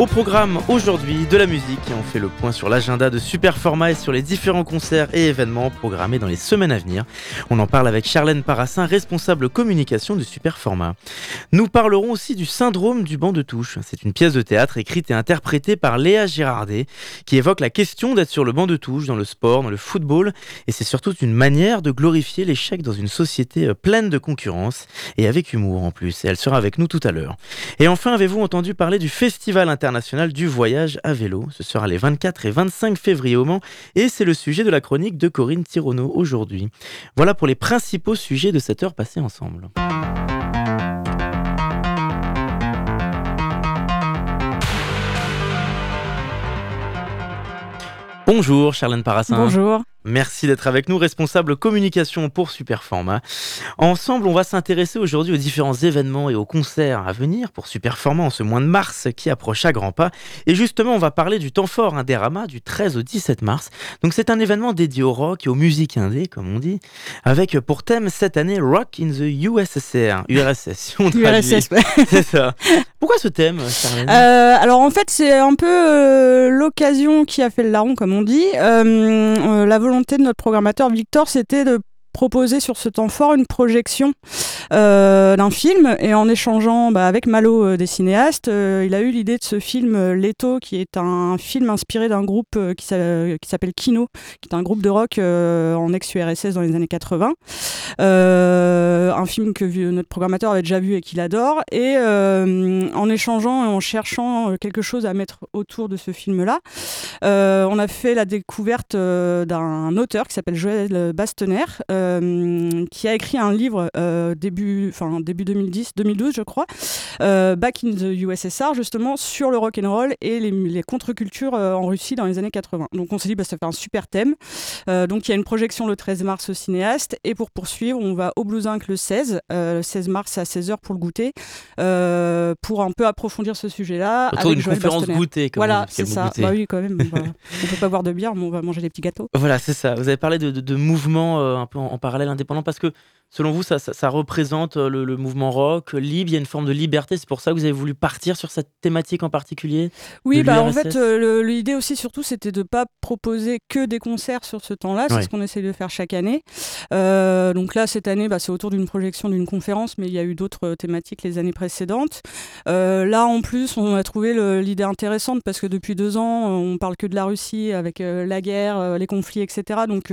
Au programme aujourd'hui de la musique et on fait le point sur l'agenda de Superformat et sur les différents concerts et événements programmés dans les semaines à venir. On en parle avec Charlène Parassin, responsable communication de Superformat. Nous parlerons aussi du syndrome du banc de touche. C'est une pièce de théâtre écrite et interprétée par Léa Girardet qui évoque la question d'être sur le banc de touche dans le sport, dans le football et c'est surtout une manière de glorifier l'échec dans une société euh, pleine de concurrence et avec humour en plus, et elle sera avec nous tout à l'heure. Et enfin, avez-vous entendu parler du Festival international du voyage à vélo Ce sera les 24 et 25 février au Mans, et c'est le sujet de la chronique de Corinne Tirono aujourd'hui. Voilà pour les principaux sujets de cette heure passée ensemble. Bonjour Charlène Parassin. Bonjour. Merci d'être avec nous, responsable communication pour Superforma. Ensemble, on va s'intéresser aujourd'hui aux différents événements et aux concerts à venir pour Superforma en ce mois de mars qui approche à grands pas. Et justement, on va parler du temps fort Indérama du 13 au 17 mars. Donc c'est un événement dédié au rock et aux musiques indé, comme on dit, avec pour thème cette année Rock in the USSR, URSS. On URSS, C'est ça. Pourquoi ce thème, Charlène? Euh, Alors en fait, c'est un peu euh, l'occasion qui a fait le larron, comme on dit. Euh, euh la volonté de notre programmateur Victor, c'était de proposer sur ce temps fort une projection euh, d'un film et en échangeant bah, avec Malo euh, des cinéastes, euh, il a eu l'idée de ce film Leto qui est un film inspiré d'un groupe qui s'appelle Kino, qui est un groupe de rock en ex-URSS dans les années 80. un film que notre programmateur avait déjà vu et qu'il adore et en échangeant et en cherchant quelque chose à mettre autour de ce film-là, on a fait la découverte d'un auteur qui s'appelle Joël Bastener euh, qui a écrit un livre euh, début, enfin début 2010, 2012 je crois, euh, Back in the USSR justement sur le rock and roll et les, les contre-cultures en Russie dans les années 80. Donc on s'est dit bah ça fait un super thème. donc il y a une projection le 13 mars au cinéaste et pour poursuivre on va au Blue Zinc le 16, le 16 mars à 16h pour le goûter pour un peu approfondir ce sujet-là. Autour d'une conférence goûter. Voilà, c'est ça. Bah oui, quand même. On, va, on peut pas boire de bière, mais on va manger des petits gâteaux. Voilà, c'est ça. Vous avez parlé de, de, de mouvements un peu en, en, parallèle indépendant Parce que selon vous, ça, ça, ça représente euh, le, le, mouvement rock libre, il y a une forme de liberté. C'est pour ça que vous avez voulu partir sur cette thématique en particulier? Oui, bah, en fait, euh, l'idée aussi, surtout, c'était de ne pas proposer que des concerts sur ce temps-là. C'est ouais. ce qu'on essaie de faire chaque année. Euh, donc là, cette année, bah, c'est autour d'une projection d'une conférence, mais il y a eu d'autres thématiques les années précédentes. Euh, là, en plus, on a trouvé l'idée intéressante parce que depuis deux ans, on parle que de la Russie avec euh, la guerre, les conflits, etc. Donc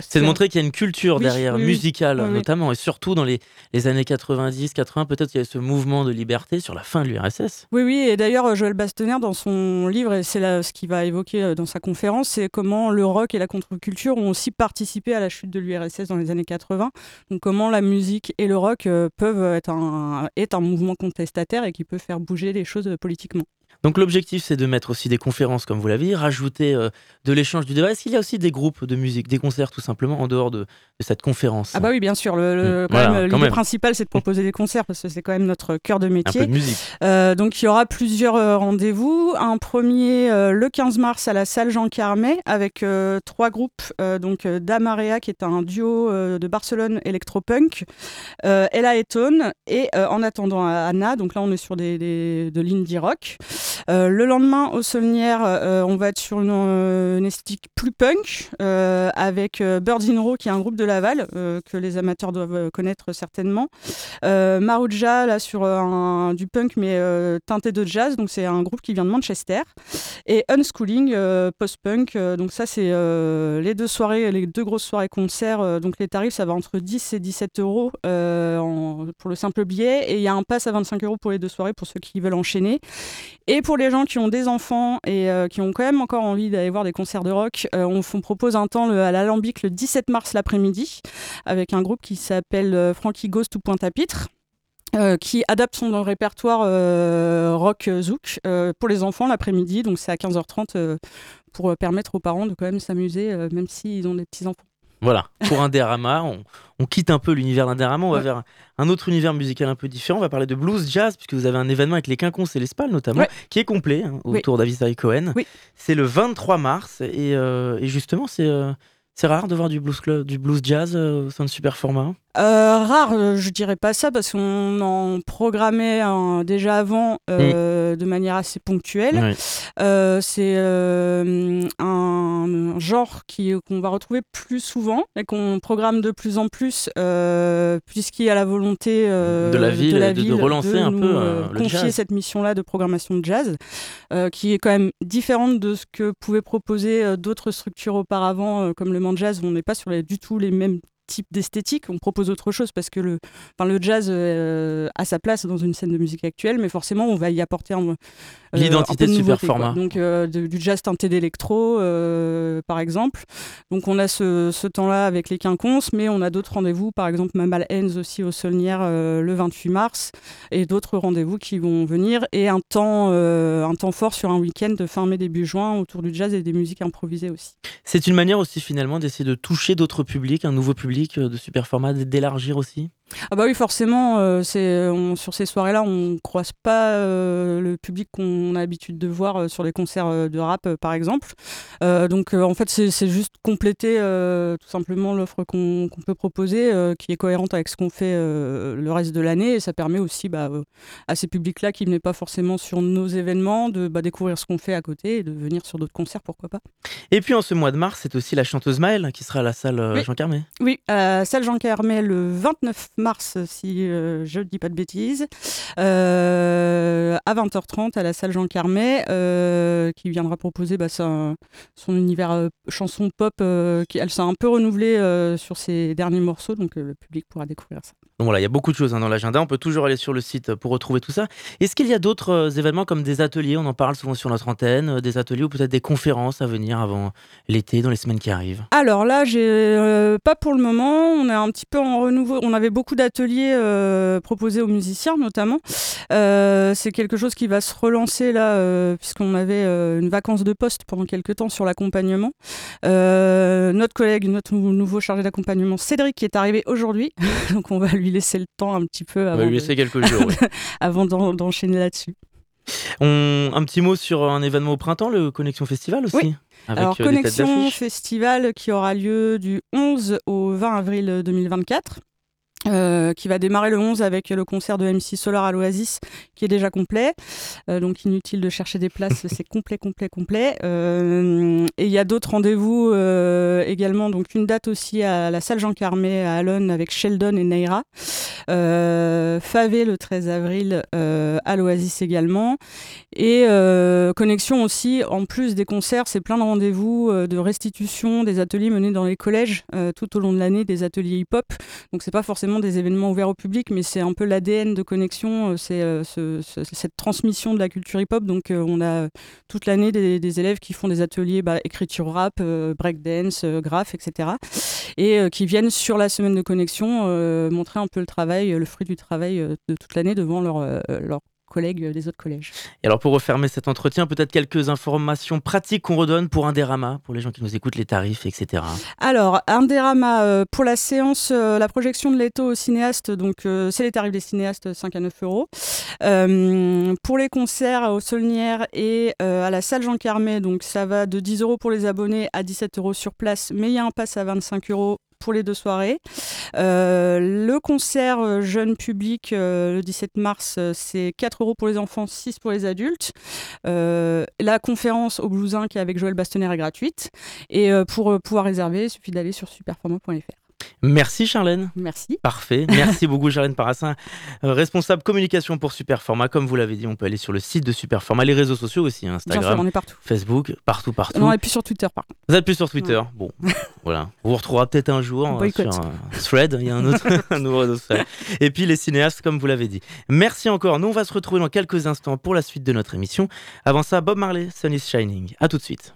c'est de montrer qu'il y a une culture oui, derrière, oui, musicale oui, notamment, et surtout dans les, les années 90, 80, peut-être qu'il y a ce mouvement de liberté sur la fin de l'URSS. Oui, oui, et d'ailleurs, Joël Bastener, dans son livre, et c'est ce qu'il va évoquer euh, dans sa conférence, c'est comment le rock et la contre-culture ont aussi participé à la chute de l'URSS dans les années 80. Donc, comment la musique et le rock euh, peuvent être un, être un mouvement contestataire et qui peut faire bouger les choses politiquement. Donc l'objectif, c'est de mettre aussi des conférences, comme vous l'avez dit, rajouter euh, de l'échange du débat. Est-ce qu'il y a aussi des groupes de musique, des concerts tout simplement en dehors de, de cette conférence? Ah bah oui, bien sûr. Le, le, mmh. voilà, l'idée principale, c'est de proposer des concerts parce que c'est quand même notre cœur de métier. Un peu de musique. Euh, donc il y aura plusieurs euh, rendez-vous. Un premier euh, le 15 mars à la salle Jean Carmet avec trois groupes. Donc Damarea qui est un duo de Barcelone électropunk, Ella Eton et En attendant Anna. Donc là, on est sur des, des de l'indie rock. Euh, le lendemain, au Saulnières, euh, on va être sur une, une esthétique plus punk euh, avec Birds in Row, qui est un groupe de Laval que les amateurs doivent connaître certainement. Maruja, là, sur du punk, mais teinté de jazz. Donc, c'est un groupe qui vient de Manchester. Et Unschooling, post-punk. donc, ça, c'est les deux soirées, les deux grosses soirées concerts. donc, les tarifs, ça va entre 10 et 17 euros pour le simple billet. Et il y a un pass à 25 euros pour les deux soirées pour ceux qui veulent enchaîner. Et pour les gens qui ont des enfants et euh, qui ont quand même encore envie d'aller voir des concerts de rock, euh, on, propose un temps à l'Alambic le 17 mars l'après-midi avec un groupe qui s'appelle euh, Frankie Ghost ou Pointe à Pitre. qui adapte son répertoire rock zouk pour les enfants l'après-midi. Donc c'est à 15h30 pour permettre aux parents de quand même s'amuser, même s'ils ont des petits-enfants. Voilà, pour un dérama, on, quitte un peu l'univers d'un dérama, on va vers un autre univers musical un peu différent. On va parler de blues jazz, puisque vous avez un événement avec les Quinconces et l'Espal notamment, qui est complet hein, autour oui. Cohen. C'est le 23 mars, et, euh, justement, euh, c'est rare de voir du blues, club, du blues jazz euh, au sein de super format. Euh, rare, euh, je dirais pas ça parce qu'on en programmait déjà avant euh, de manière assez ponctuelle. c'est un, genre qu'on va retrouver plus souvent et qu'on programme de plus en plus puisqu'il y a la volonté de la ville de, relancer un peu confier cette mission-là de programmation de jazz qui est quand même différente de ce que pouvaient proposer d'autres structures auparavant comme le Mand Jazz où on n'est pas sur les, du tout les mêmes type d'esthétique. On propose autre chose parce que le, enfin, le jazz euh, a sa place dans une scène de musique actuelle, mais forcément, on va y apporter un, euh, l'identité de, super format. Donc, euh, du jazz teinté d'électro, par exemple. Donc, on a ce, ce temps-là avec les quinconces, mais on a d'autres rendez-vous, par exemple, Mamal Hens aussi au Solnière le 28 mars, et d'autres rendez-vous qui vont venir, et un temps, un temps fort sur un week-end de fin mai, début juin autour du jazz et des musiques improvisées aussi. C'est une manière aussi, finalement, d'essayer de toucher d'autres publics, un nouveau public de super format, d'élargir aussi? Ah bah oui, forcément, euh, c'est sur ces soirées-là, on ne croise pas euh, le public qu'on a l'habitude de voir euh, sur les concerts de rap, par exemple. donc en fait, c'est juste compléter tout simplement l'offre qu'on peut proposer, qui est cohérente avec ce qu'on fait le reste de l'année. Et ça permet aussi bah, à ces publics-là qui venaient pas forcément sur nos événements de bah, découvrir ce qu'on fait à côté et de venir sur d'autres concerts, pourquoi pas. Et puis en ce mois de mars, c'est aussi la chanteuse Maëlle qui sera à la salle Jean Carmé. Oui, à la salle Jean Carmé le 29 mars, si euh, je ne dis pas de bêtises, euh, à 20h30 à la salle Jean Carmet, euh, qui viendra proposer bah, son, univers chanson pop. qui, elle s'est un peu renouvelée sur ses derniers morceaux, donc le public pourra découvrir ça. Donc voilà, il y a beaucoup de choses hein, dans l'agenda. On peut toujours aller sur le site pour retrouver tout ça. Est-ce qu'il y a d'autres événements comme des ateliers? On en parle souvent sur notre antenne, des ateliers ou peut-être des conférences à venir avant l'été, dans les semaines qui arrivent? Alors là, j'ai pas pour le moment. On est un petit peu en renouveau. On avait beaucoup d'ateliers euh, proposés aux musiciens notamment. Euh, c'est quelque chose qui va se relancer là, euh, puisqu'on avait une vacance de poste pendant quelques temps sur l'accompagnement. notre collègue, notre nouveau chargé d'accompagnement, Cédric, qui est arrivé aujourd'hui, donc on va lui laisser le temps un petit peu avant, lui quelques jours, avant d'enchaîner là-dessus. On... Un petit mot sur un événement au printemps, le Connexion Festival aussi oui. Alors, Connexion Festival qui aura lieu du 11 au 20 avril 2024. Euh, qui va démarrer le 11 avec le concert de MC Solar à l'Oasis qui est déjà complet. Euh, donc inutile de chercher des places, c'est complet, complet, complet. Euh, et il y a d'autres rendez-vous également. Donc une date aussi à la salle Jean Carmé à Alon avec Sheldon et Neira. Favé le 13 avril à l'Oasis également. Et connexion aussi, en plus des concerts, c'est plein de rendez-vous de restitution, des ateliers menés dans les collèges tout au long de l'année, des ateliers hip-hop. Donc c'est pas forcément des événements ouverts au public, mais c'est un peu l'ADN de connexion, euh, c'est euh, cette transmission de la culture hip-hop. Donc euh, on a toute l'année des, élèves qui font des ateliers bah, écriture rap, breakdance, graph, etc. Et qui viennent sur la semaine de connexion montrer un peu le travail, le fruit du travail de toute l'année devant leur, leur collègues des autres collèges. Et alors pour refermer cet entretien, peut-être quelques informations pratiques qu'on redonne pour un dérama, pour les gens qui nous écoutent, les tarifs, etc. Alors, un dérama euh, pour la séance, euh, la projection de l'étau au cinéaste, donc euh, c'est les tarifs des cinéastes, 5 à 9 euros. pour les concerts au Solnière et à la salle Jean Carmet, donc ça va de 10 euros pour les abonnés à 17 euros sur place, mais il y a un pass à 25 euros pour les deux soirées. Euh, le concert euh, jeune public euh, le 17 mars, c'est 4 euros pour les enfants, 6 pour les adultes. la conférence au Blousin qui est avec Joël Bastonner est gratuite. Et pour pouvoir réserver, il suffit d'aller sur superformat.fr. Merci Charlène. Merci. Parfait. Merci beaucoup Charlène Parassin, euh, responsable communication pour Superformat. Comme vous l'avez dit, on peut aller sur le site de Superformat, les réseaux sociaux aussi, hein, Instagram, on est partout. Facebook, partout, partout. Non, et puis sur Twitter, par Vous êtes plus sur Twitter. Bon, voilà. On vous retrouvera peut-être un jour euh, sur un thread. Il y a un autre, un nouveau réseau Et puis les cinéastes, comme vous l'avez dit. Merci encore. Nous, on va se retrouver dans quelques instants pour la suite de notre émission. Avant ça, Bob Marley, Sun is Shining. À tout de suite.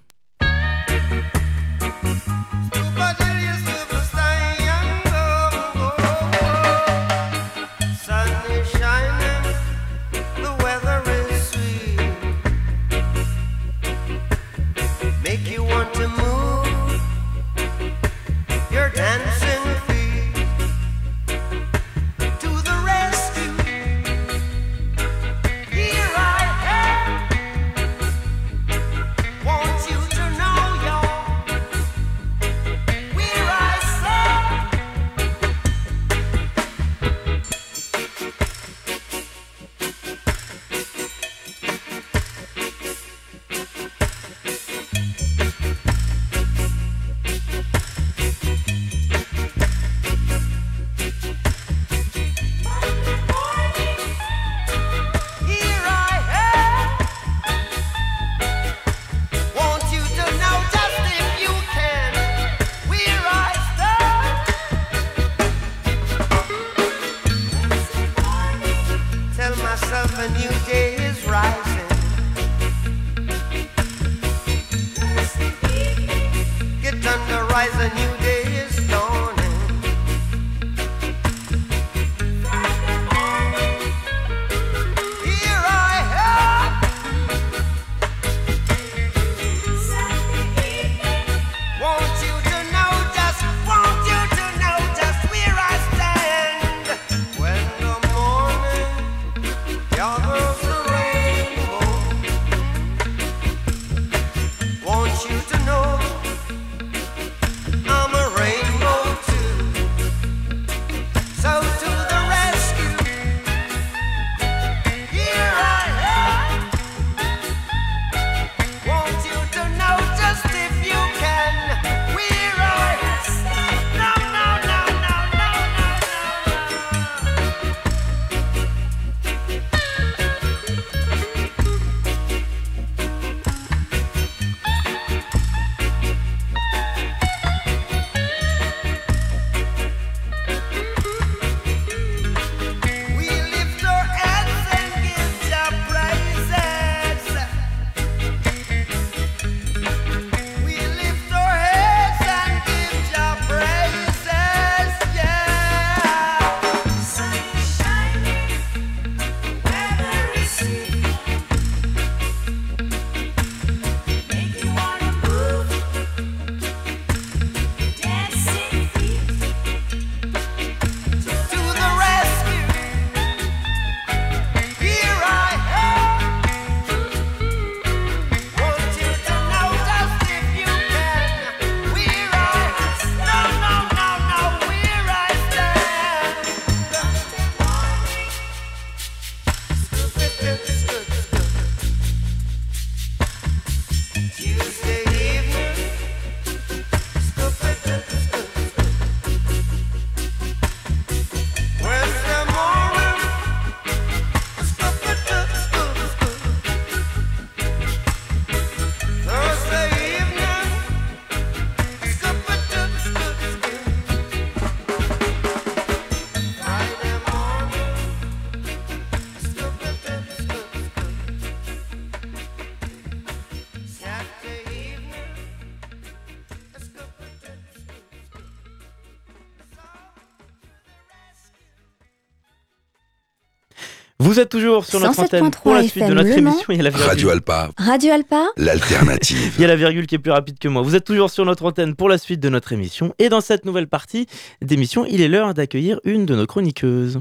Vous êtes toujours sur notre antenne pour la suite de notre émission. Il y a la Radio Alpa. Radio Alpa. L'alternative. Il y a la virgule qui est plus rapide que moi. Vous êtes toujours sur notre antenne pour la suite de notre émission. Et dans cette nouvelle partie d'émission, il est l'heure d'accueillir une de nos chroniqueuses.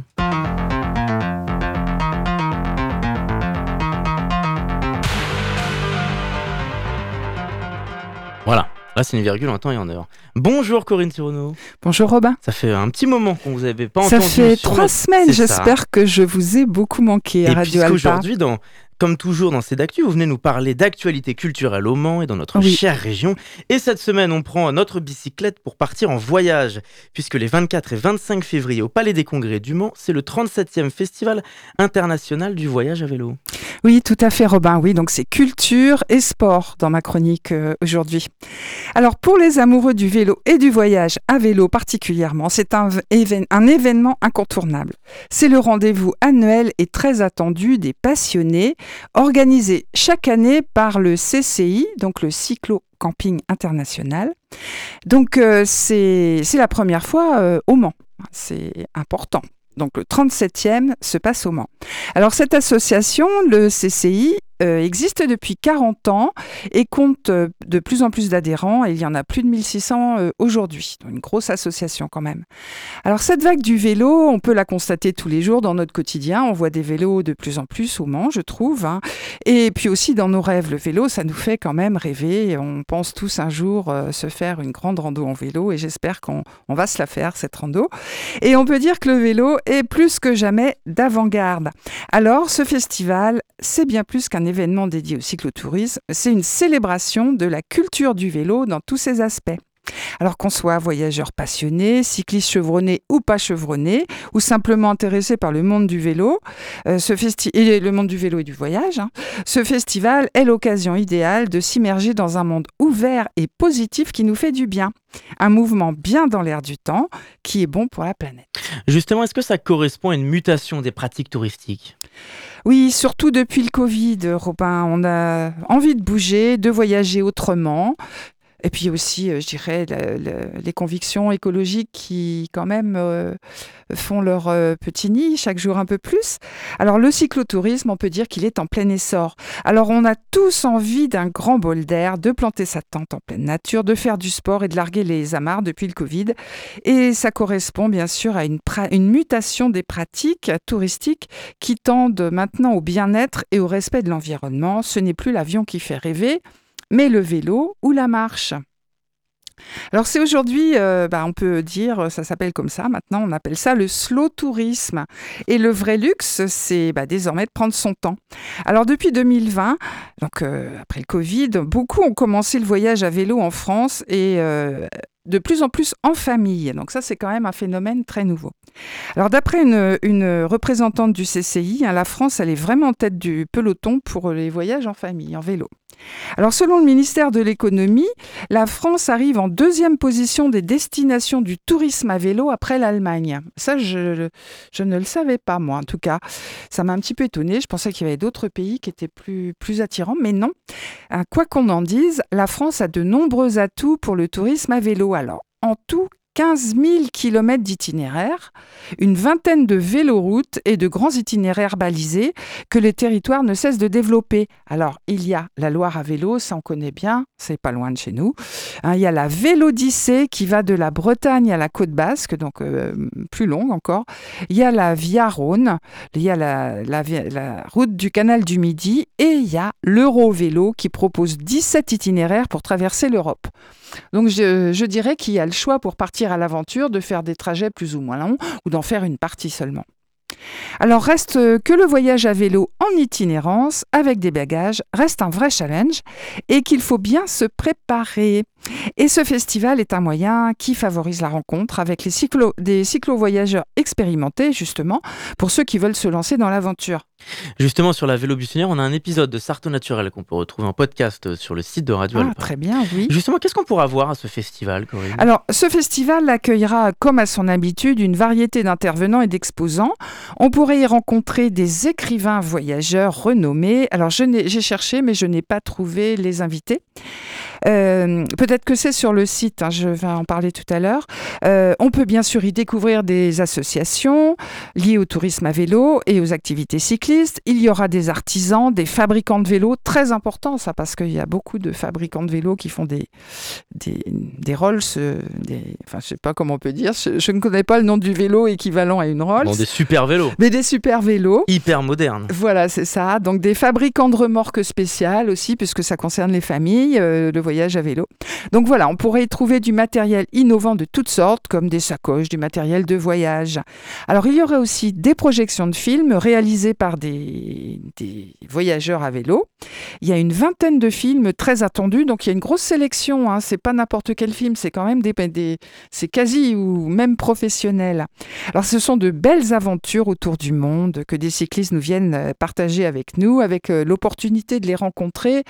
Voilà. Là, c'est une virgule en temps et en heure. Bonjour Corinne Cyrano. Bonjour Robin. Ça fait un petit moment qu'on vous avait pas ça entendu. Ça fait trois semaines. J'espère que je vous ai beaucoup manqué à et Radio Alpa. Aujourd'hui, dans comme toujours dans ces d'actu, vous venez nous parler d'actualité culturelle au Mans et dans notre chère région. Et cette semaine, on prend notre bicyclette pour partir en voyage, puisque les 24 et 25 février au Palais des Congrès du Mans, c'est le 37e Festival international du voyage à vélo. Oui, tout à fait, Robin. Oui, donc c'est culture et sport dans ma chronique euh, aujourd'hui. Alors, pour les amoureux du vélo et du voyage à vélo particulièrement, c'est un, événement incontournable. C'est le rendez-vous annuel et très attendu des passionnés organisé chaque année par le CCI, donc le Cyclo Camping International. Donc euh, c'est la première fois euh, au Mans. C'est important. Donc le 37e se passe au Mans. Alors cette association, le CCI, existe depuis 40 ans et compte euh, de plus en plus d'adhérents. Il y en a plus de 1600 euh, aujourd'hui. Une grosse association quand même. Alors cette vague du vélo, on peut la constater tous les jours dans notre quotidien. On voit des vélos de plus en plus au Mans, je trouve. hein. Et puis aussi dans nos rêves. Le vélo, ça nous fait quand même rêver. On pense tous un jour euh, se faire une grande rando en vélo et j'espère qu'on on va se la faire, cette rando. Et on peut dire que le vélo est plus que jamais d'avant-garde. Alors, ce festival, c'est bien plus qu'un événement dédié au cyclotourisme, c'est une célébration de la culture du vélo dans tous ses aspects. Alors qu'on soit voyageur passionné, cycliste chevronné ou pas chevronné, ou simplement intéressé par le monde du vélo, euh, le monde du vélo et du voyage, hein, ce festival est l'occasion idéale de s'immerger dans un monde ouvert et positif qui nous fait du bien. Un mouvement bien dans l'air du temps qui est bon pour la planète. Justement, est-ce que ça correspond à une mutation des pratiques touristiques? Oui, surtout depuis le Covid, Robin, on a envie de bouger, de voyager autrement. Et puis aussi, euh, je dirais, les convictions écologiques qui, quand même, euh, font leur euh, petit nid chaque jour un peu plus. Alors, le cyclotourisme, on peut dire qu'il est en plein essor. Alors, on a tous envie d'un grand bol d'air, de planter sa tente en pleine nature, de faire du sport et de larguer les amarres depuis le Covid. Et ça correspond bien sûr à une mutation des pratiques touristiques qui tendent maintenant au bien-être et au respect de l'environnement. Ce n'est plus l'avion qui fait rêver, mais le vélo ou la marche. Alors c'est aujourd'hui, euh, bah, on peut dire, ça s'appelle comme ça, maintenant on appelle ça le slow tourisme. Et le vrai luxe, c'est bah, désormais de prendre son temps. Alors depuis 2020, donc euh, après le Covid, beaucoup ont commencé le voyage à vélo en France et euh, de plus en plus en famille. Donc ça c'est quand même un phénomène très nouveau. Alors d'après une, représentante du CCI, hein, la France elle est vraiment en tête du peloton pour les voyages en famille, en vélo. Alors selon le ministère de l'économie, la France arrive en deuxième position des destinations du tourisme à vélo après l'Allemagne. Ça, je, je ne le savais pas, moi, en tout cas. Ça m'a un petit peu étonnée. Je pensais qu'il y avait d'autres pays qui étaient plus, plus attirants, mais non. Hein, Quoi qu'on en dise, la France a de nombreux atouts pour le tourisme à vélo. Alors, en tout, 15 000 km d'itinéraires, une vingtaine de véloroutes et de grands itinéraires balisés que les territoires ne cessent de développer. Alors, il y a la Loire à vélo, ça on connaît bien, c'est pas loin de chez nous. Hein, il y a la Vélodyssée qui va de la Bretagne à la côte basque, donc euh, plus longue encore. Il y a la Via Rhône, il y a la, route du canal du Midi et il y a l'Eurovélo qui propose 17 itinéraires pour traverser l'Europe. Donc je, je dirais qu'il y a le choix pour partir à l'aventure de faire des trajets plus ou moins longs ou d'en faire une partie seulement. Alors reste euh, que le voyage à vélo en itinérance avec des bagages reste un vrai challenge et qu'il faut bien se préparer. Et ce festival est un moyen qui favorise la rencontre avec les des cyclo-voyageurs expérimentés justement pour ceux qui veulent se lancer dans l'aventure. Justement, sur la vélo buissonnière, on a un épisode de Sarto Naturel qu'on peut retrouver en podcast sur le site de Radio Ah, très bien, oui. Justement, qu'est-ce qu'on pourra voir à ce festival, Corinne? Alors, ce festival accueillera, comme à son habitude, une variété d'intervenants et d'exposants. On pourrait y rencontrer des écrivains voyageurs renommés. Alors, j'ai cherché, mais je n'ai pas trouvé les invités. Euh, Peut-être que c'est sur le site, hein, je vais en parler tout à l'heure. Euh, on peut bien sûr y découvrir des associations liées au tourisme à vélo et aux activités cyclistes. Il y aura des artisans, des fabricants de vélos, très important ça, parce qu'il y a beaucoup de fabricants de vélos qui font des, des, des Rolls, euh, des, enfin je sais pas comment on peut dire, je, je ne connais pas le nom du vélo équivalent à une Rolls, Bon, des super vélos, mais des super vélos. hyper modernes. Voilà, c'est ça. Donc des fabricants de remorques spéciales aussi, puisque ça concerne les familles, euh, le voyage à vélo. Donc voilà, on pourrait y trouver du matériel innovant de toutes sortes, comme des sacoches, du matériel de voyage. Alors il y aurait aussi des projections de films réalisées par des, voyageurs à vélo. Il y a une vingtaine de films très attendus, donc il y a une grosse sélection. Hein. C'est pas n'importe quel film, c'est quand même des, c'est quasi ou même professionnel. Alors ce sont de belles aventures autour du monde que des cyclistes nous viennent euh, partager avec nous, avec euh, l'opportunité de les rencontrer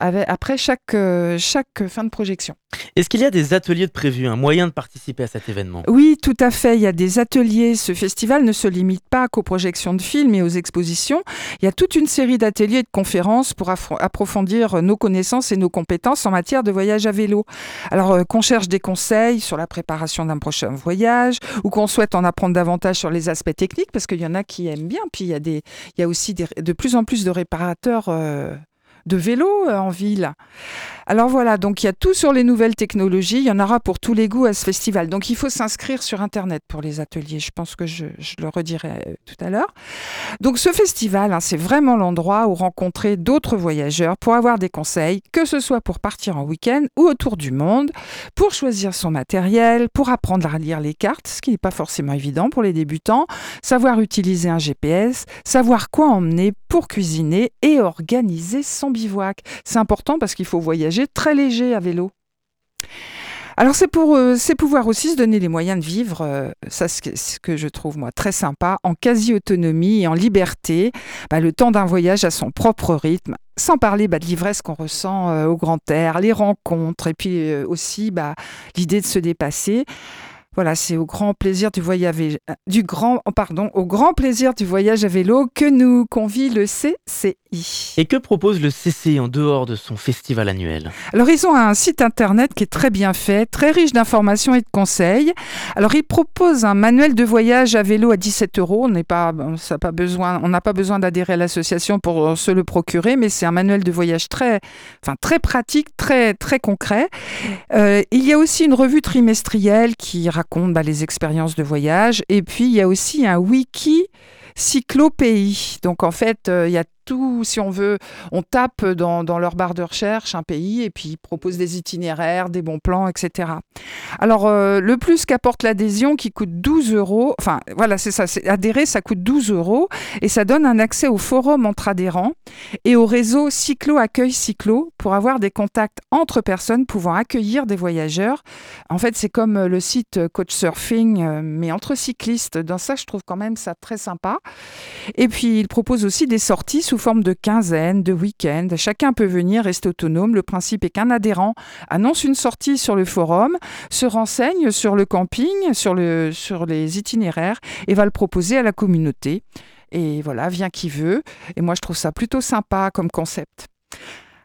après chaque, euh, chaque fin de projection. Est-ce qu'il y a des ateliers de prévus, un moyen de participer à cet événement? Oui, tout à fait. Il y a des ateliers. Ce festival ne se limite pas qu'aux projections de films et aux expositions. Il y a toute une série d'ateliers et de conférences pour approfondir nos connaissances et nos compétences en matière de voyage à vélo. Alors euh, qu'on cherche des conseils sur la préparation d'un prochain voyage ou qu'on souhaite en apprendre davantage sur les aspects techniques, parce qu'il y en a qui aiment bien, puis il y a, des, il y a aussi de plus en plus de réparateurs euh, de vélos en ville. Alors voilà, donc il y a tout sur les nouvelles technologies. Il y en aura pour tous les goûts à ce festival. Donc il faut s'inscrire sur Internet pour les ateliers. Je pense que je, le redirai euh, tout à l'heure. Donc ce festival, hein, c'est vraiment l'endroit où rencontrer d'autres voyageurs pour avoir des conseils, que ce soit pour partir en week-end ou autour du monde, pour choisir son matériel, pour apprendre à lire les cartes, ce qui n'est pas forcément évident pour les débutants, savoir utiliser un GPS, savoir quoi emmener pour cuisiner et organiser son bivouac. C'est important parce qu'il faut voyager très léger à vélo. Alors c'est pour euh, pouvoir aussi se donner les moyens de vivre, euh, ça c'est ce que je trouve moi très sympa, en quasi-autonomie et en liberté, bah, le temps d'un voyage à son propre rythme, sans parler bah, de l'ivresse qu'on ressent euh, au grand air, les rencontres et puis aussi bah, l'idée de se dépasser. Voilà, c'est au grand plaisir du voyage du grand pardon, au grand plaisir du voyage à vélo que nous convie le CCI. Et que propose le CCI en dehors de son festival annuel? Alors ils ont un site internet qui est très bien fait, très riche d'informations et de conseils. Alors ils proposent un manuel de voyage à vélo à 17 euros. On n'est pas, ça pas besoin, on n'a pas besoin d'adhérer à l'association pour se le procurer, mais c'est un manuel de voyage très, enfin très pratique, très très concret. Euh, il y a aussi une revue trimestrielle qui raconte bah, les expériences de voyage. Et puis, il y a aussi un wiki cyclopéie. Donc, en fait, euh, il y a si on veut, on tape dans, leur barre de recherche un pays et puis ils proposent des itinéraires, des bons plans, etc. Alors, euh, le plus qu'apporte l'adhésion qui coûte 12 euros, enfin voilà, c'est ça, adhérer, ça coûte 12 euros et ça donne un accès au forum entre adhérents et au réseau Cyclo Accueil Cyclo pour avoir des contacts entre personnes pouvant accueillir des voyageurs. En fait, c'est comme le site Couchsurfing, euh, mais entre cyclistes. Dans ça, je trouve quand même ça très sympa. Et puis, il propose aussi des sorties sous forme de quinzaine, de week-end. Chacun peut venir, rester autonome. Le principe est qu'un adhérent annonce une sortie sur le forum, se renseigne sur le camping, sur, le, sur les itinéraires et va le proposer à la communauté. Et voilà, vient qui veut. Et moi, je trouve ça plutôt sympa comme concept.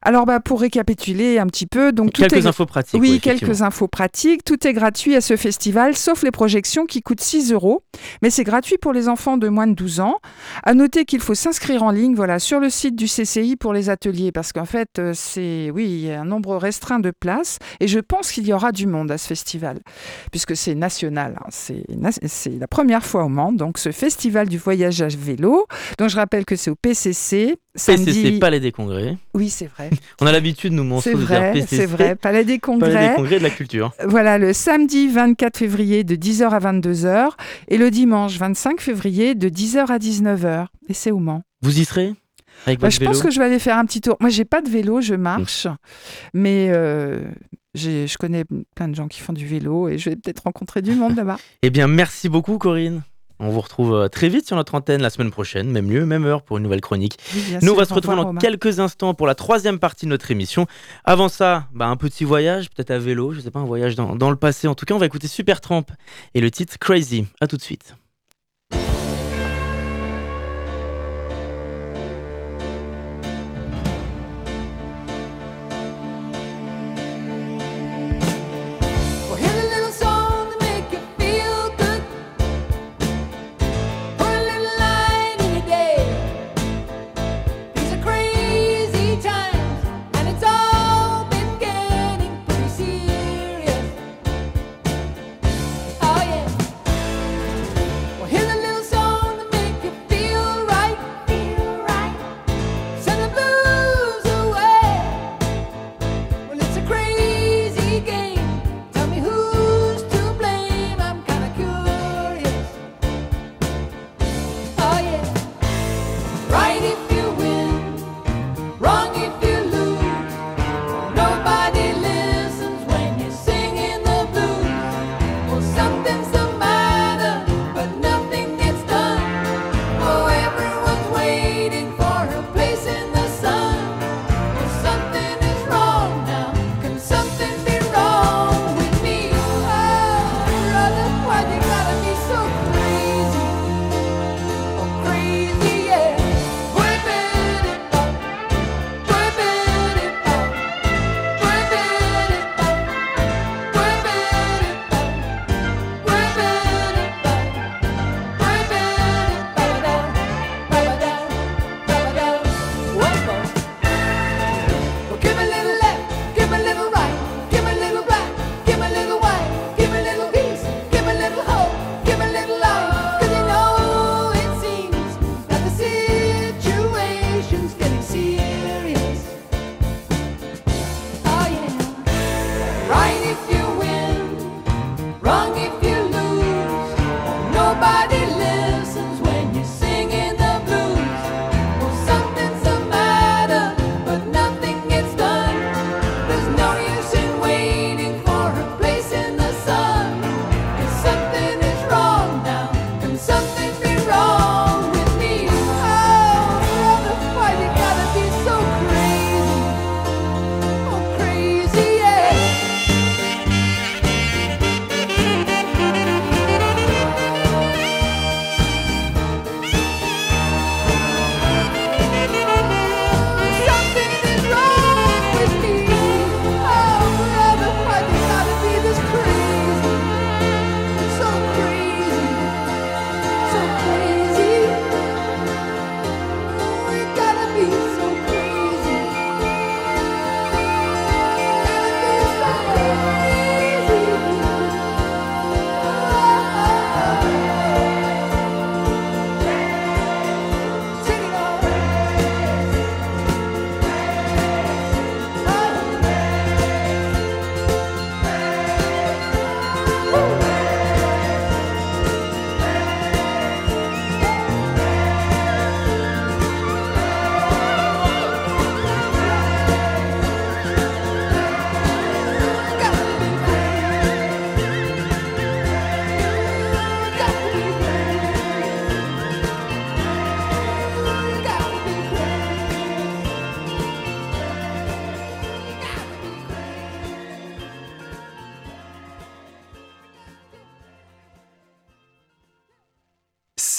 Alors, bah, pour récapituler un petit peu, donc quelques infos pratiques. Oui, quelques infos pratiques. Tout est gratuit à ce festival, sauf les projections qui coûtent 6 euros. Mais c'est gratuit pour les enfants de moins de 12 ans. À noter qu'il faut s'inscrire en ligne, voilà, sur le site du CCI pour les ateliers, parce qu'en fait, euh, c'est, oui, un nombre restreint de places, et je pense qu'il y aura du monde à ce festival, puisque c'est national. Hein. C'est, c'est la première fois au monde, donc ce festival du voyage à vélo. Donc je rappelle que c'est au PCC. Samedi... PCC, Palais des Congrès. Oui, c'est vrai. On a l'habitude, nous, montrer de dire PCC. C'est vrai, Palais des Congrès. Palais des Congrès de la culture. Voilà, le samedi 24 février de 10h à 22h et le dimanche 25 février de 10h à 19h. Et c'est au Mans. Vous y serez avec bah, votre Je pense que je vais aller faire un petit tour. Moi, j'ai pas de vélo, je marche. Mais euh, je connais plein de gens qui font du vélo et je vais peut-être rencontrer du monde là-bas. eh bien, merci beaucoup, Corinne. On vous retrouve euh, très vite sur notre antenne la semaine prochaine, même lieu, même heure pour une nouvelle chronique. Nous, on va se retrouver dans quelques instants pour la troisième partie de notre émission. Avant ça, bah, un petit voyage, peut-être à vélo, je sais pas, un voyage dans, dans le passé. En tout cas, on va écouter Supertramp et le titre Crazy. À tout de suite.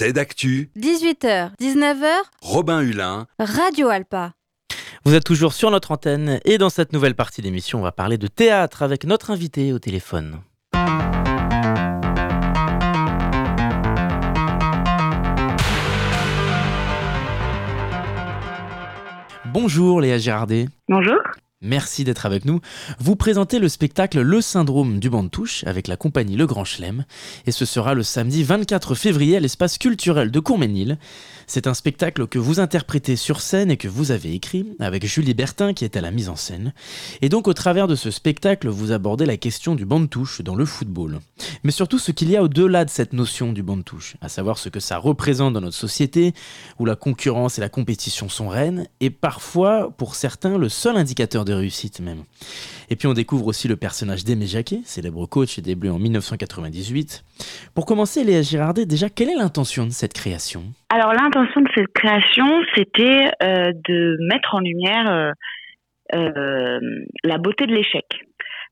C'est d'actu. 18h, 19h, Robin Hulin. Radio Alpa. Vous êtes toujours sur notre antenne et dans cette nouvelle partie d'émission, on va parler de théâtre avec notre invité au téléphone. Bonjour Léa Girardet. Bonjour. Merci d'être avec nous. Vous présentez le spectacle Le syndrome du banc de touche avec la compagnie Le Grand Chelem et ce sera le samedi 24 février à l'espace culturel de Courménil. C'est un spectacle que vous interprétez sur scène et que vous avez écrit avec Julie Bertin qui est à la mise en scène. Et donc au travers de ce spectacle, vous abordez la question du banc de touche dans le football. Mais surtout ce qu'il y a au-delà de cette notion du banc de touche, à savoir ce que ça représente dans notre société où la concurrence et la compétition sont reines et parfois pour certains le seul indicateur de réussite même. Et puis on découvre aussi le personnage d'Aimé Jacquet, célèbre coach début en 1998. Pour commencer, Léa Girardet, déjà, quelle est l'intention de cette création? Alors l'intention de cette création, c'était euh, de mettre en lumière euh, euh, la beauté de l'échec.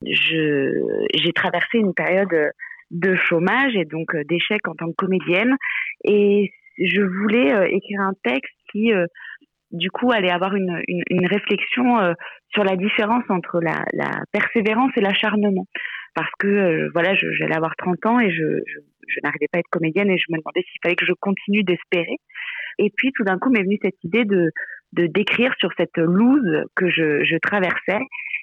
J'ai traversé une période de chômage et donc d'échec en tant que comédienne et je voulais écrire un texte qui du coup allait avoir une, une, une réflexion euh, sur la différence entre la, la persévérance et l'acharnement. Parce que euh, voilà j'allais avoir 30 ans et je, je, je n'arrivais pas à être comédienne et je me demandais s'il fallait que je continue d'espérer. Et puis tout d'un coup m'est venue cette idée de de d'écrire sur cette loose que je, je traversais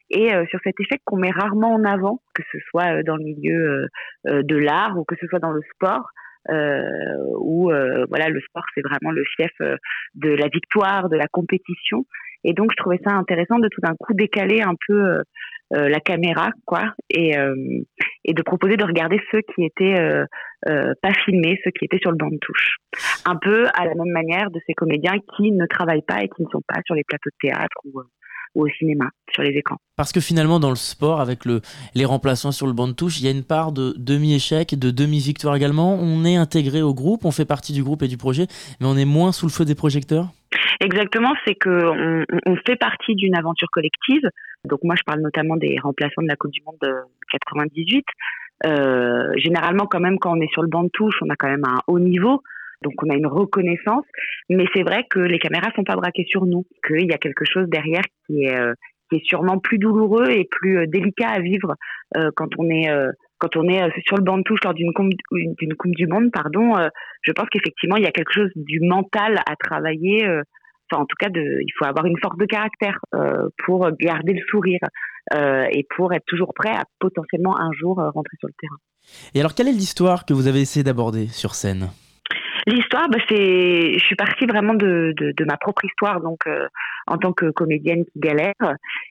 et euh, sur cet échec qu'on met rarement en avant que ce soit euh, dans le milieu euh, euh, de l'art ou que ce soit dans le sport où euh, voilà le sport c'est vraiment le fief euh, de la victoire de la compétition. Et donc je trouvais ça intéressant de tout d'un coup décaler un peu euh, euh, la caméra quoi et euh, et de proposer de regarder ceux qui étaient euh, euh, pas filmés ceux qui étaient sur le banc de touche. Un peu à la même manière de ces comédiens qui ne travaillent pas et qui ne sont pas sur les plateaux de théâtre euh, ou au cinéma sur les écrans Parce que finalement, dans le sport, avec le, les remplaçants sur le banc de touche, il y a une part de demi-échec, de demi-victoire également. On est intégré au groupe, on fait partie du groupe et du projet, mais on est moins sous le feu des projecteurs? Exactement, c'est que on, on fait partie d'une aventure collective. Donc moi, je parle notamment des remplaçants de la Coupe du Monde de 98. Euh, généralement, quand même, quand on est sur le banc de touche, on a quand même un haut niveau. Donc on a une reconnaissance, mais c'est vrai que les caméras sont pas braquées sur nous, qu'il y a quelque chose derrière qui est euh, qui est sûrement plus douloureux et plus euh, délicat à vivre euh, quand on est euh, quand on est euh, sur le banc de touche lors d'une coupe du monde, pardon. je pense qu'effectivement il y a quelque chose du mental à travailler. enfin en tout cas de, il faut avoir une force de caractère pour garder le sourire et pour être toujours prêt à potentiellement un jour rentrer sur le terrain. Et alors, quelle est l'histoire que vous avez essayé d'aborder sur scène? L'histoire, bah, c'est, je suis partie vraiment de, de, de ma propre histoire, donc euh, en tant que comédienne qui galère.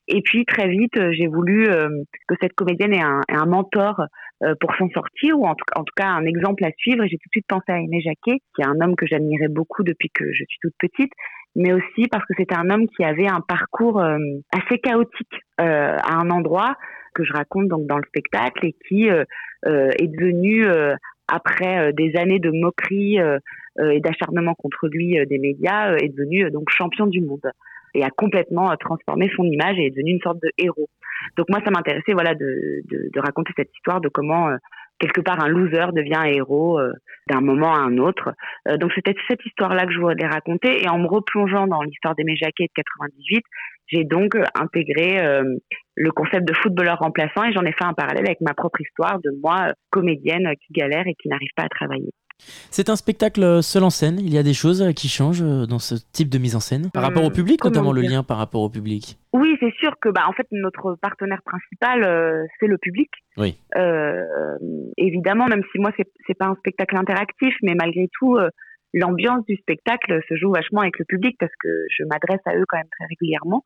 Et puis très vite, euh, j'ai voulu euh, que cette comédienne ait un, un mentor euh, pour s'en sortir, ou en tout, cas un exemple à suivre. J'ai tout de suite pensé à Aimé Jacquet, qui est un homme que j'admirais beaucoup depuis que je suis toute petite, mais aussi parce que c'était un homme qui avait un parcours euh, assez chaotique euh, à un endroit que je raconte donc dans le spectacle et qui euh, est devenu euh, après euh, des années de moquerie euh, euh, et d'acharnement contre lui des médias, est devenu donc champion du monde et a complètement transformé son image et est devenu une sorte de héros. Donc moi, ça m'intéressait voilà de, de, de raconter cette histoire de comment quelque part un loser devient un héros euh, d'un moment à un autre. Euh, donc c'était cette histoire-là que je voulais raconter et en me replongeant dans l'histoire d'Aimé Jacquet de 98, j'ai donc intégré euh, le concept de footballeur remplaçant et j'en ai fait un parallèle avec ma propre histoire de moi, euh, comédienne euh, qui galère et qui n'arrive pas à travailler. C'est un spectacle euh, seul en scène. Il y a des choses qui changent dans ce type de mise en scène par rapport au public, comment notamment le lien par rapport au public? Oui, c'est sûr que bah en fait notre partenaire principal euh, c'est le public. Oui. Euh, évidemment, même si moi c'est c'est pas un spectacle interactif, mais malgré tout euh, l'ambiance du spectacle se joue vachement avec le public parce que je m'adresse à eux quand même très régulièrement.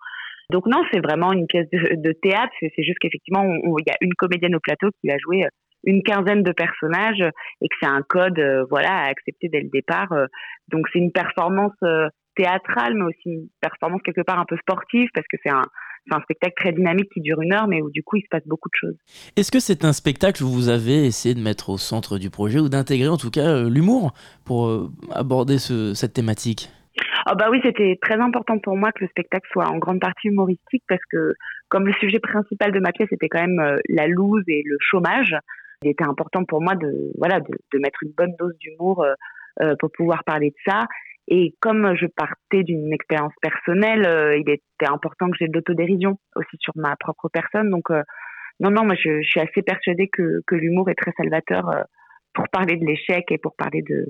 Donc non, c'est vraiment une pièce de, théâtre. C'est juste qu'effectivement il y a une comédienne au plateau qui va jouer euh, une quinzaine de personnages et que c'est un code euh, voilà à accepter dès le départ. euh. Donc c'est une performance euh, théâtrale, mais aussi une performance quelque part un peu sportive parce que c'est un spectacle très dynamique qui dure une heure, mais où du coup il se passe beaucoup de choses. Est-ce que c'est un spectacle où vous avez essayé de mettre au centre du projet ou d'intégrer en tout cas euh, l'humour pour euh, aborder ce- cette thématique? Ah bah oui, c'était très important pour moi que le spectacle soit en grande partie humoristique parce que comme le sujet principal de ma pièce était quand même euh, la loose et le chômage, il était important pour moi de voilà de, de mettre une bonne dose d'humour euh, pour pouvoir parler de ça. Et comme je partais d'une expérience personnelle, il était important que j'ai de l'autodérision aussi sur ma propre personne. Donc non, non, moi je, je, suis assez persuadée que, que l'humour est très salvateur pour parler de l'échec et pour parler de,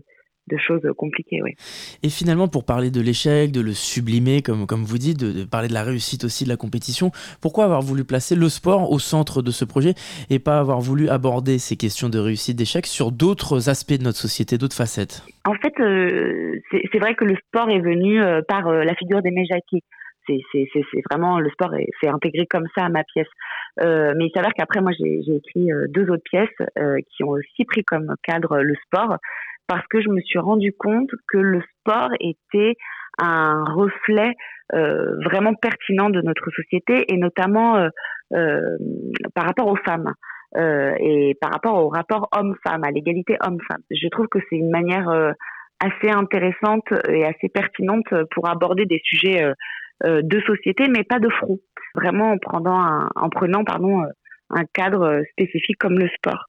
de choses compliquées. Oui. Et finalement, pour parler de l'échec, de le sublimer, comme, comme vous dites, de, parler de la réussite aussi de la compétition, pourquoi avoir voulu placer le sport au centre de ce projet et pas avoir voulu aborder ces questions de réussite, d'échec sur d'autres aspects de notre société, d'autres facettes? En fait, euh, c'est vrai que le sport est venu euh, par euh, la figure d'Aimé Jacquet. C'est vraiment le sport s'est intégré comme ça à ma pièce. mais il s'avère qu'après moi j'ai écrit deux autres pièces qui ont aussi pris comme cadre le sport parce que je me suis rendu compte que le sport était un reflet euh, vraiment pertinent de notre société et notamment euh, euh, par rapport aux femmes et par rapport au rapport homme-femme, à l'égalité homme-femme. Je trouve que c'est une manière assez intéressante et assez pertinente pour aborder des sujets de société, mais pas de front. Vraiment en prenant un, en prenant pardon un cadre spécifique comme le sport.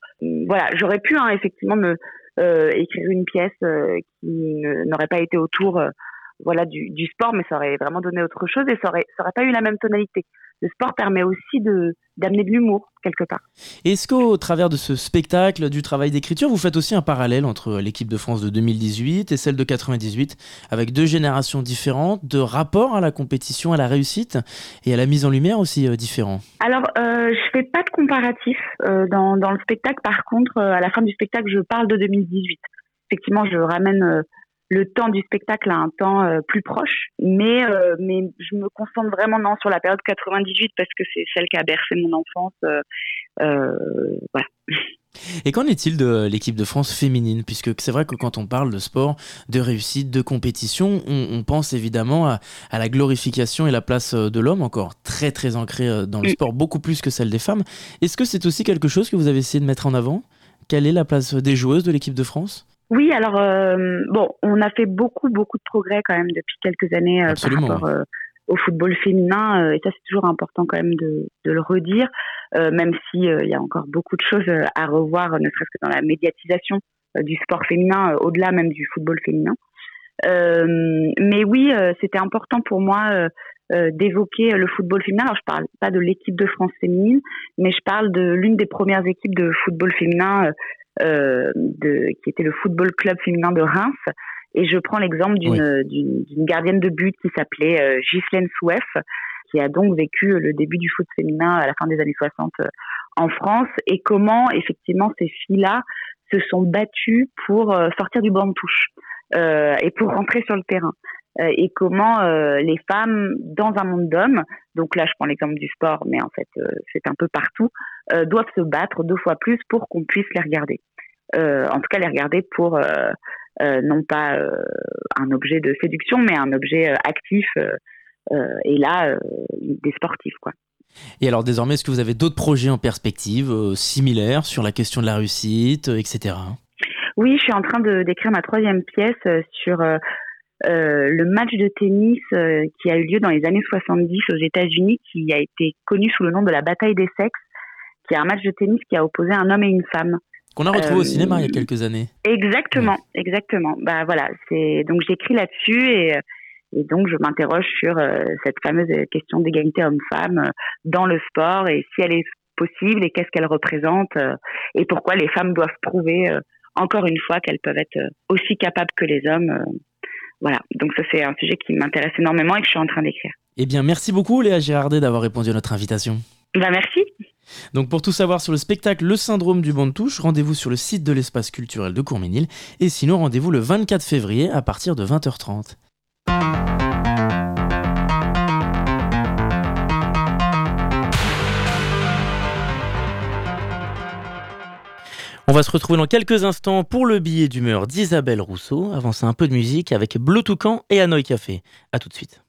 Voilà, j'aurais pu hein, effectivement me euh, écrire une pièce euh, qui n'aurait pas été autour euh, voilà du, du, sport, mais ça aurait vraiment donné autre chose et ça aurait, ça aurait pas eu la même tonalité. Le sport permet aussi de d'amener de l'humour quelque part. Est-ce qu'au travers de ce spectacle, du travail d'écriture, vous faites aussi un parallèle entre l'équipe de France de 2018 et celle de 98, avec deux générations différentes, de rapport à la compétition, à la réussite et à la mise en lumière aussi euh, différents? Alors, euh, je fais pas de comparatif euh, dans, dans, le spectacle. Par contre, euh, à la fin du spectacle, je parle de 2018. Effectivement, je ramène le temps du spectacle à un temps euh, plus proche. Mais, euh, mais je me concentre vraiment non, sur la période 98 parce que c'est celle qui a bercé mon enfance. Euh, voilà. Et qu'en est-il de l'équipe de France féminine? Puisque c'est vrai que quand on parle de sport, de réussite, de compétition, on, pense évidemment à, à, la glorification et la place de l'homme, encore très très ancrée dans le sport, beaucoup plus que celle des femmes. Est-ce que c'est aussi quelque chose que vous avez essayé de mettre en avant? Quelle est la place des joueuses de l'équipe de France? Oui, alors euh, bon, on a fait beaucoup beaucoup de progrès quand même depuis quelques années euh, par rapport euh, au football féminin et ça c'est toujours important quand même de, de le redire, même si il y a encore beaucoup de choses à revoir, ne serait-ce que dans la médiatisation du sport féminin, au-delà même du football féminin. mais oui, c'était important pour moi d'évoquer le football féminin. Alors je parle pas de l'équipe de France féminine, mais je parle de l'une des premières équipes de football féminin euh, de, qui était le football club féminin de Reims. Et je prends l'exemple d'une d'une gardienne de but qui s'appelait euh, Ghislaine Souef, qui a donc vécu le début du foot féminin à la fin des années 60 euh, en France, et comment effectivement ces filles-là se sont battues pour euh, sortir du banc de touche euh, et pour rentrer sur le terrain. Et comment les femmes dans un monde d'hommes, donc là je prends l'exemple du sport, mais en fait c'est un peu partout, doivent se battre deux fois plus pour qu'on puisse les regarder. en tout cas les regarder pour euh, non pas euh, un objet de séduction, mais un objet euh, actif et là, des sportifs. Quoi. Et alors désormais, est-ce que vous avez d'autres projets en perspective similaires sur la question de la réussite, etc. Oui, je suis en train d'écrire ma troisième pièce sur euh, le match de tennis euh, qui a eu lieu dans les années 70 aux États-Unis, qui a été connu sous le nom de la bataille des sexes, qui est un match de tennis qui a opposé un homme et une femme. Qu'on a retrouvé au cinéma il y a euh, quelques années. Exactement, exactement. Bah voilà, c'est donc j'écris là-dessus et, et donc je m'interroge sur euh, cette fameuse question d'égalité homme-femme euh, dans le sport et si elle est possible et qu'est-ce qu'elle représente et pourquoi les femmes doivent prouver encore une fois qu'elles peuvent être aussi capables que les hommes. Voilà, donc ça c'est un sujet qui m'intéresse énormément et que je suis en train d'écrire. Eh bien, merci beaucoup Léa Girardet d'avoir répondu à notre invitation. Bah merci. Donc pour tout savoir sur le spectacle Le syndrome du banc de touche, rendez-vous sur le site de l'espace culturel de Courménil et sinon rendez-vous le 24 février à partir de 20h30. On va se retrouver dans quelques instants pour le billet d'humeur d'Isabelle Rousseau. Avant ça, un peu de musique avec Bleu Toucan et Hanoï Café. A tout de suite.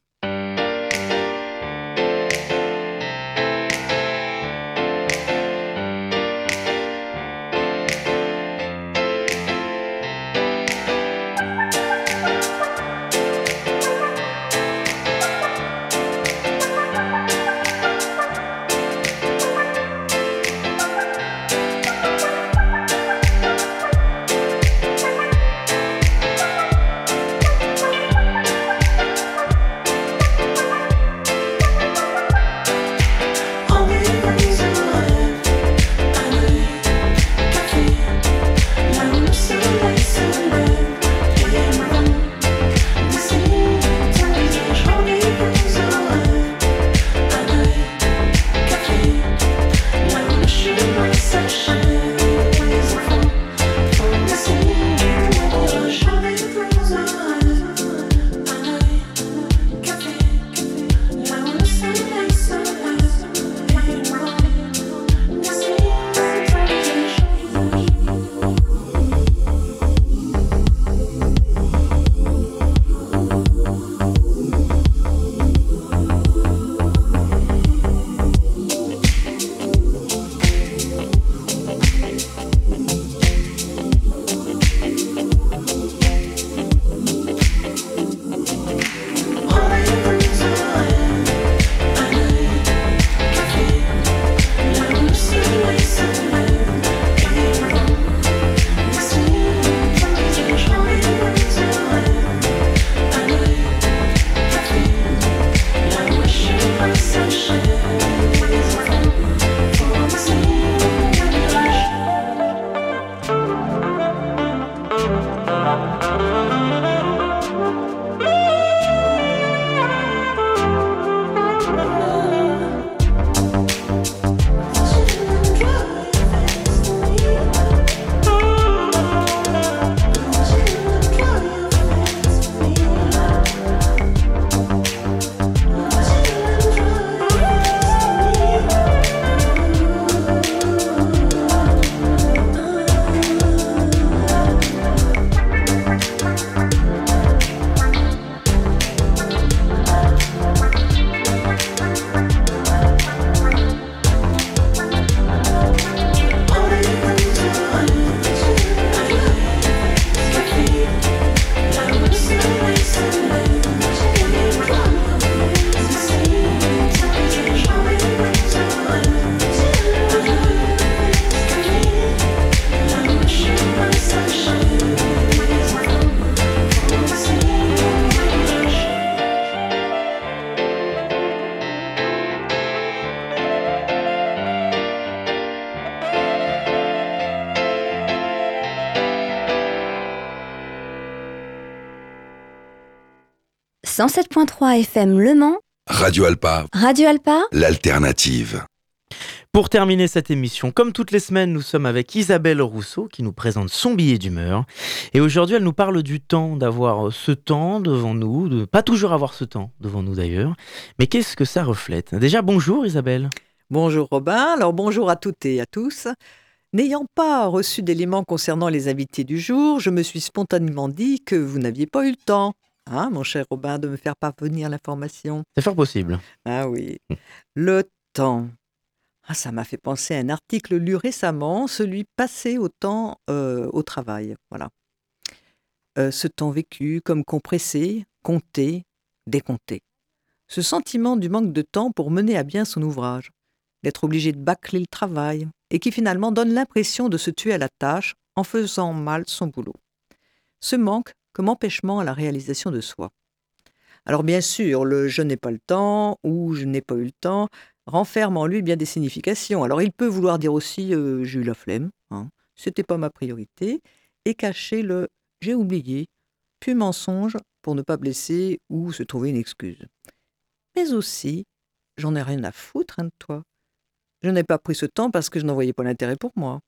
Thank you. 107.3 FM Le Mans, Radio Alpa, Radio Alpa, l'alternative. Pour terminer cette émission, comme toutes les semaines, nous sommes avec Isabelle Rousseau qui nous présente son billet d'humeur. Et aujourd'hui, elle nous parle du temps, d'avoir ce temps devant nous, de pas toujours avoir ce temps devant nous d'ailleurs. Mais qu'est-ce que ça reflète? Déjà, bonjour Isabelle. Bonjour Robin, alors bonjour à toutes et à tous. N'ayant pas reçu d'éléments concernant les invités du jour, je me suis spontanément dit que vous n'aviez pas eu le temps, hein, mon cher Robin, de me faire parvenir l'information. C'est fort possible. Ah oui, le temps. Ah, ça m'a fait penser à un article lu récemment, celui passé au temps euh, au travail. Voilà. Euh, ce temps vécu comme compressé, compté, décompté. Ce sentiment du manque de temps pour mener à bien son ouvrage, d'être obligé de bâcler le travail, et qui finalement donne l'impression de se tuer à la tâche en faisant mal son boulot. Ce manque comme empêchement à la réalisation de soi. Alors bien sûr, le je n'ai pas le temps ou je n'ai pas eu le temps renferme en lui bien des significations. Alors il peut vouloir dire aussi euh, j'ai eu la flemme, hein, c'était pas ma priorité, et cacher le j'ai oublié, puis mensonge pour ne pas blesser ou se trouver une excuse. Mais aussi, j'en ai rien à foutre hein, de toi. Je n'ai pas pris ce temps parce que je n'en voyais pas l'intérêt pour moi.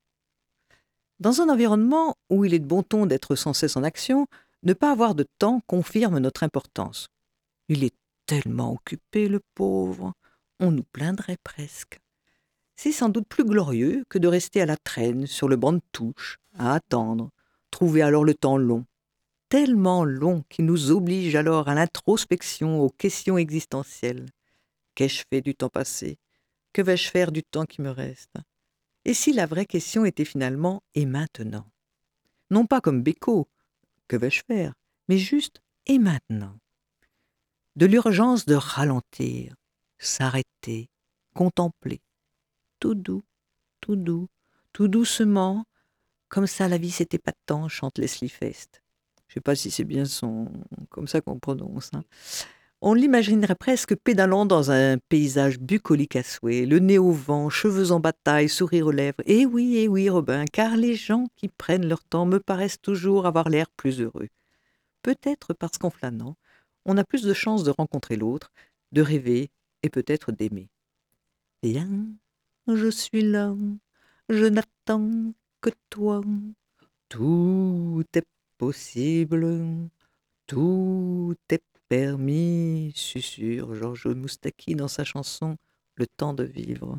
Dans un environnement où il est de bon ton d'être sans cesse en action, ne pas avoir de temps confirme notre importance. Il est tellement occupé, le pauvre on nous plaindrait presque. C'est sans doute plus glorieux que de rester à la traîne sur le banc de touche, à attendre, trouver alors le temps long, tellement long qu'il nous oblige alors à l'introspection, aux questions existentielles. Qu'ai-je fait du temps passé? Que vais-je faire du temps qui me reste? Et si la vraie question était finalement et maintenant? Non pas comme Beko, que vais-je faire? Mais juste et maintenant? De l'urgence de ralentir, s'arrêter, contempler, tout doux, tout doux, tout doucement, comme ça la vie c'était pas tant, chante Leslie Fest. Je sais pas si c'est bien son, comme ça qu'on prononce. Hein. On l'imaginerait presque pédalant dans un paysage bucolique à souhait, le nez au vent, cheveux en bataille, sourire aux lèvres. Eh oui, eh oui, Robin, car les gens qui prennent leur temps me paraissent toujours avoir l'air plus heureux. Peut-être parce qu'en flânant, on a plus de chances de rencontrer l'autre, de rêver, et peut-être d'aimer. Viens, je suis là, je n'attends que toi. Tout est possible, tout est permis, susurre Georges Moustaki dans sa chanson Le temps de vivre.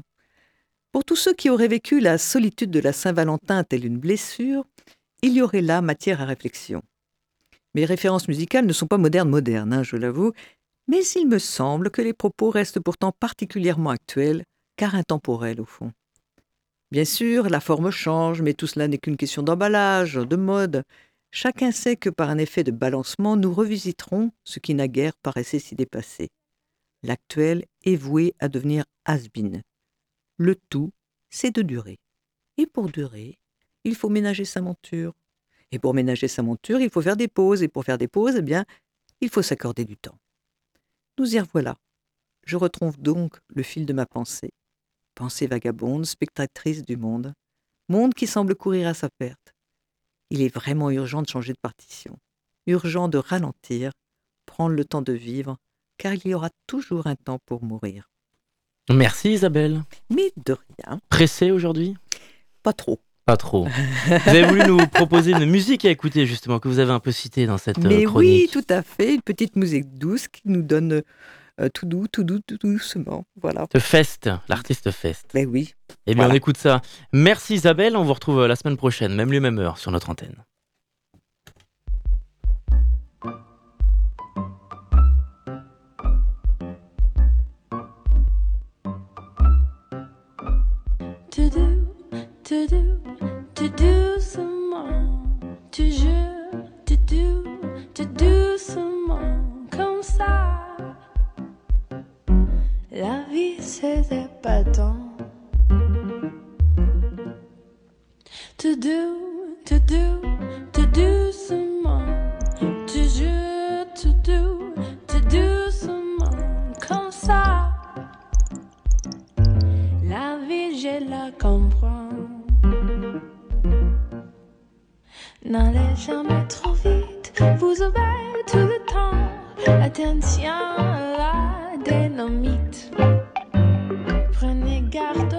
Pour tous ceux qui auraient vécu la solitude de la Saint-Valentin telle une blessure, il y aurait là matière à réflexion. Mes références musicales ne sont pas modernes modernes, hein, je l'avoue, mais il me semble que les propos restent pourtant particulièrement actuels, car intemporels au fond. Bien sûr, la forme change, mais tout cela n'est qu'une question d'emballage, de mode. Chacun sait que par un effet de balancement, nous revisiterons ce qui naguère paraissait si dépassé. L'actuel est voué à devenir has-been. Le tout, c'est de durer. Et pour durer, il faut ménager sa monture. Et pour ménager sa monture, il faut faire des pauses. Et pour faire des pauses, eh bien, il faut s'accorder du temps. Nous y revoilà. Je retrouve donc le fil de ma pensée. Pensée vagabonde, spectatrice du monde. Monde qui semble courir à sa perte. Il est vraiment urgent de changer de partition. Urgent de ralentir, prendre le temps de vivre, car il y aura toujours un temps pour mourir. Merci Isabelle. Mais de rien. Pressé aujourd'hui? Pas trop. Pas trop. vous avez voulu nous proposer une musique à écouter justement que vous avez un peu citée dans cette Mais chronique. oui, tout à fait, une petite musique douce qui nous donne euh, tout doux, tout doux, tout doucement. Voilà. De Fest, l'artiste Fest. Mais oui. Eh bien, Voilà. on écoute ça. Merci Isabelle, on vous retrouve euh, la semaine prochaine, même lieu, même heure, sur notre antenne. To do, to do, to doucement. Toujours, to vie c'est épatant. To do, to do, to doucement. Toujours, to do, to doucement. Comme ça. La vie, je la comprends. N'allez jamais trop vite, vous aurez tout le temps. Attention à la dynamite. Prenez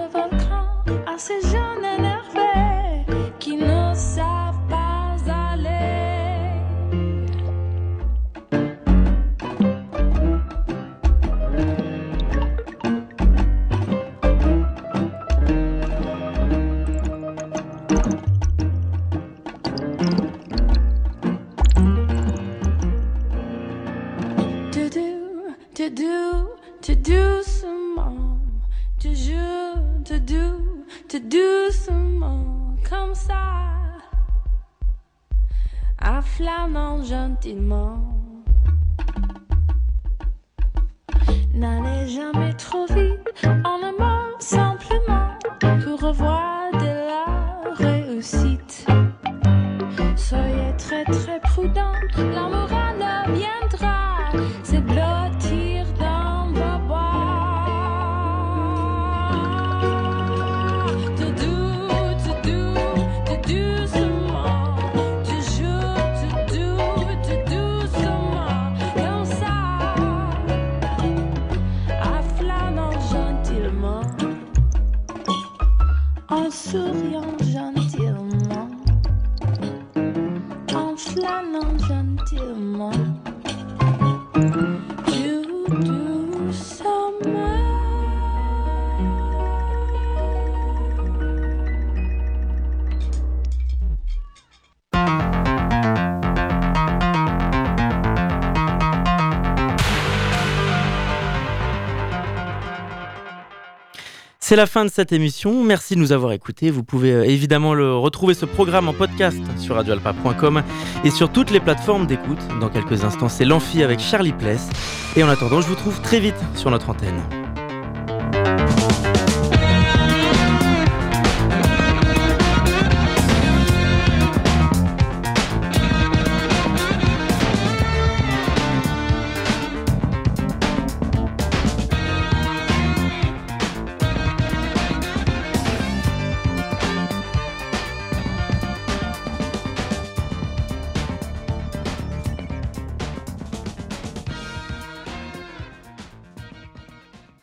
C'est la fin de cette émission. Merci de nous avoir écoutés. Vous pouvez euh, évidemment le retrouver ce programme en podcast sur radioalpa.com et sur toutes les plateformes d'écoute. Dans quelques instants, c'est l'Amphi avec Charlie Pless. Et en attendant, je vous trouve très vite sur notre antenne.